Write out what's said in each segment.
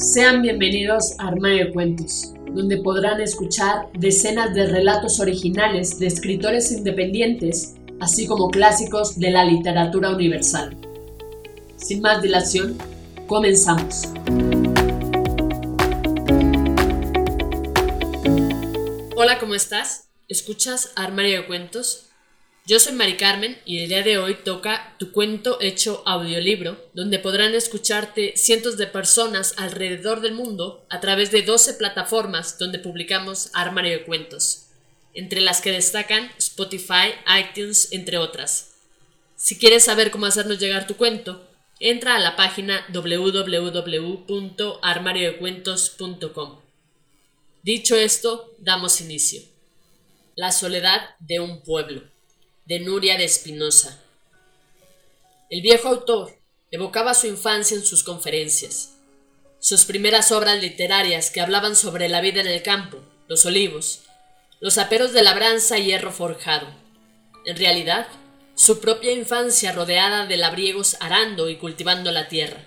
Sean bienvenidos a Armario de Cuentos, donde podrán escuchar decenas de relatos originales de escritores independientes, así como clásicos de la literatura universal. Sin más dilación, comenzamos. Hola, ¿cómo estás? ¿Escuchas Armario de Cuentos? Yo soy Mari Carmen y el día de hoy toca tu cuento hecho audiolibro, donde podrán escucharte cientos de personas alrededor del mundo a través de 12 plataformas donde publicamos Armario de Cuentos, entre las que destacan Spotify, iTunes, entre otras. Si quieres saber cómo hacernos llegar tu cuento, entra a la página www.armariodecuentos.com. Dicho esto, damos inicio. La soledad de un pueblo de Nuria de Espinosa. El viejo autor evocaba su infancia en sus conferencias. Sus primeras obras literarias que hablaban sobre la vida en el campo, los olivos, los aperos de labranza y hierro forjado. En realidad, su propia infancia rodeada de labriegos arando y cultivando la tierra.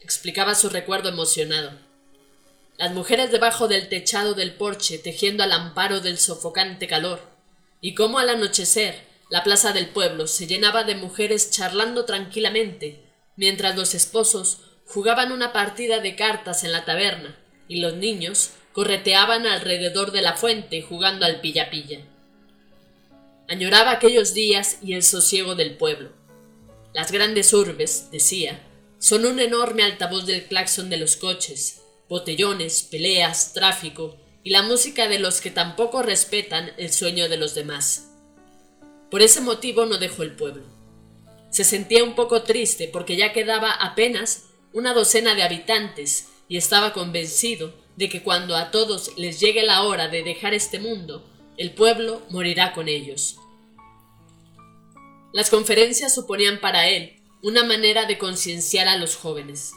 Explicaba su recuerdo emocionado. Las mujeres debajo del techado del porche tejiendo al amparo del sofocante calor, y cómo al anochecer la plaza del pueblo se llenaba de mujeres charlando tranquilamente, mientras los esposos jugaban una partida de cartas en la taberna y los niños correteaban alrededor de la fuente jugando al pilla-pilla. Añoraba aquellos días y el sosiego del pueblo. Las grandes urbes, decía, son un enorme altavoz del claxon de los coches, botellones, peleas, tráfico y la música de los que tampoco respetan el sueño de los demás. Por ese motivo no dejó el pueblo. Se sentía un poco triste porque ya quedaba apenas una docena de habitantes y estaba convencido de que cuando a todos les llegue la hora de dejar este mundo, el pueblo morirá con ellos. Las conferencias suponían para él una manera de concienciar a los jóvenes.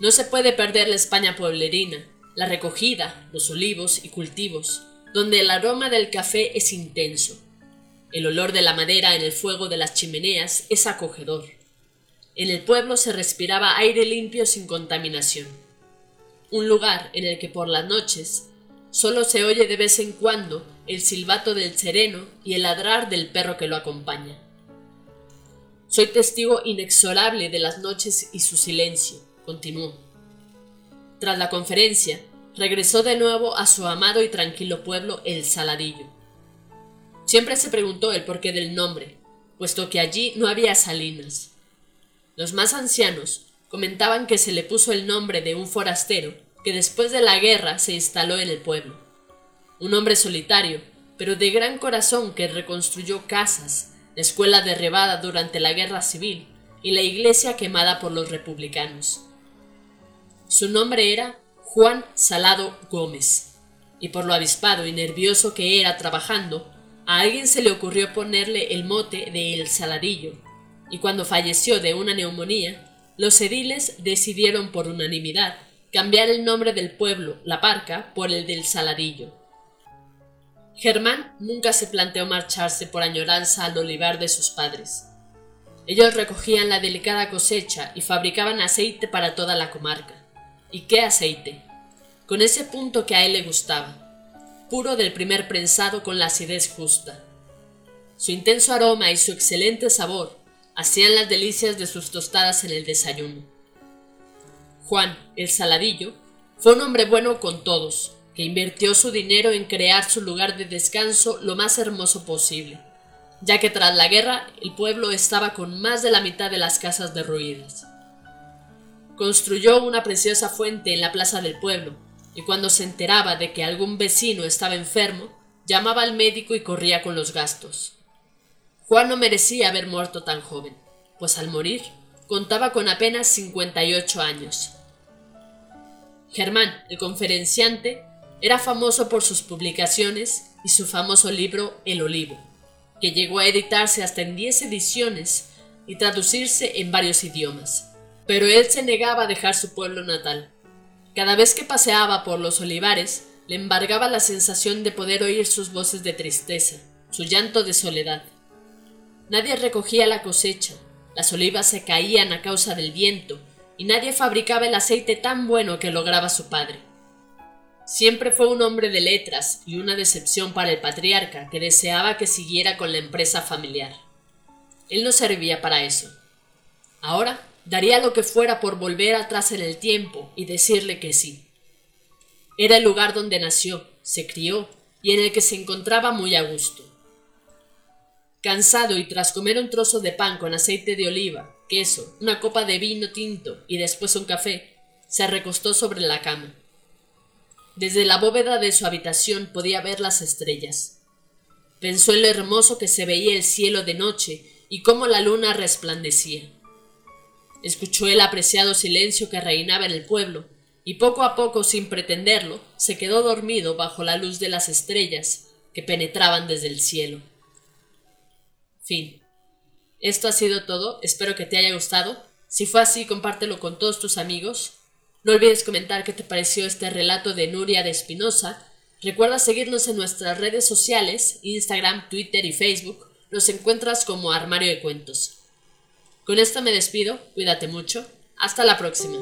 No se puede perder la España pueblerina, la recogida, los olivos y cultivos, donde el aroma del café es intenso el olor de la madera en el fuego de las chimeneas es acogedor. En el pueblo se respiraba aire limpio sin contaminación. Un lugar en el que por las noches solo se oye de vez en cuando el silbato del sereno y el ladrar del perro que lo acompaña. Soy testigo inexorable de las noches y su silencio, continuó. Tras la conferencia, regresó de nuevo a su amado y tranquilo pueblo El Saladillo Siempre se preguntó el porqué del nombre, puesto que allí no había salinas. Los más ancianos comentaban que se le puso el nombre de un forastero que después de la guerra se instaló en el pueblo. Un hombre solitario, pero de gran corazón que reconstruyó casas, la escuela derribada durante la guerra civil y la iglesia quemada por los republicanos. Su nombre era Juan Salado Gómez, y por lo avispado y nervioso que era trabajando, a alguien se le ocurrió ponerle el mote de El Saladillo, y cuando falleció de una neumonía, los ediles decidieron por unanimidad cambiar el nombre del pueblo, La Parca, por el del Saladillo. Germán nunca se planteó marcharse por añoranza al olivar de sus padres. Ellos recogían la delicada cosecha y fabricaban aceite para toda la comarca. ¿Y qué aceite? Con ese punto que a él le gustaba, puro del primer prensado con la acidez justa. Su intenso aroma y su excelente sabor hacían las delicias de sus tostadas en el desayuno. Juan, el saladillo, fue un hombre bueno con todos, que invirtió su dinero en crear su lugar de descanso lo más hermoso posible, ya que tras la guerra el pueblo estaba con más de la mitad de las casas derruidas. Construyó una preciosa fuente en la plaza del pueblo, y cuando se enteraba de que algún vecino estaba enfermo, llamaba al médico y corría con los gastos. Juan no merecía haber muerto tan joven, pues al morir contaba con apenas 58 años. Germán, el conferenciante, era famoso por sus publicaciones y su famoso libro El Olivo, que llegó a editarse hasta en 10 ediciones y traducirse en varios idiomas. Pero él se negaba a dejar su pueblo natal. Cada vez que paseaba por los olivares, le embargaba la sensación de poder oír sus voces de tristeza, su llanto de soledad. Nadie recogía la cosecha, las olivas se caían a causa del viento, y nadie fabricaba el aceite tan bueno que lograba su padre. Siempre fue un hombre de letras y una decepción para el patriarca que deseaba que siguiera con la empresa familiar. Él no servía para eso. Ahora daría lo que fuera por volver atrás en el tiempo y decirle que sí. Era el lugar donde nació, se crió y en el que se encontraba muy a gusto. Cansado y tras comer un trozo de pan con aceite de oliva, queso, una copa de vino tinto y después un café, se recostó sobre la cama. Desde la bóveda de su habitación podía ver las estrellas. Pensó en lo hermoso que se veía el cielo de noche y cómo la luna resplandecía. Escuchó el apreciado silencio que reinaba en el pueblo, y poco a poco, sin pretenderlo, se quedó dormido bajo la luz de las estrellas que penetraban desde el cielo. Fin. Esto ha sido todo, espero que te haya gustado. Si fue así, compártelo con todos tus amigos. No olvides comentar qué te pareció este relato de Nuria de Espinosa. Recuerda seguirnos en nuestras redes sociales, Instagram, Twitter y Facebook. Nos encuentras como Armario de Cuentos. Con esto me despido, cuídate mucho, hasta la próxima.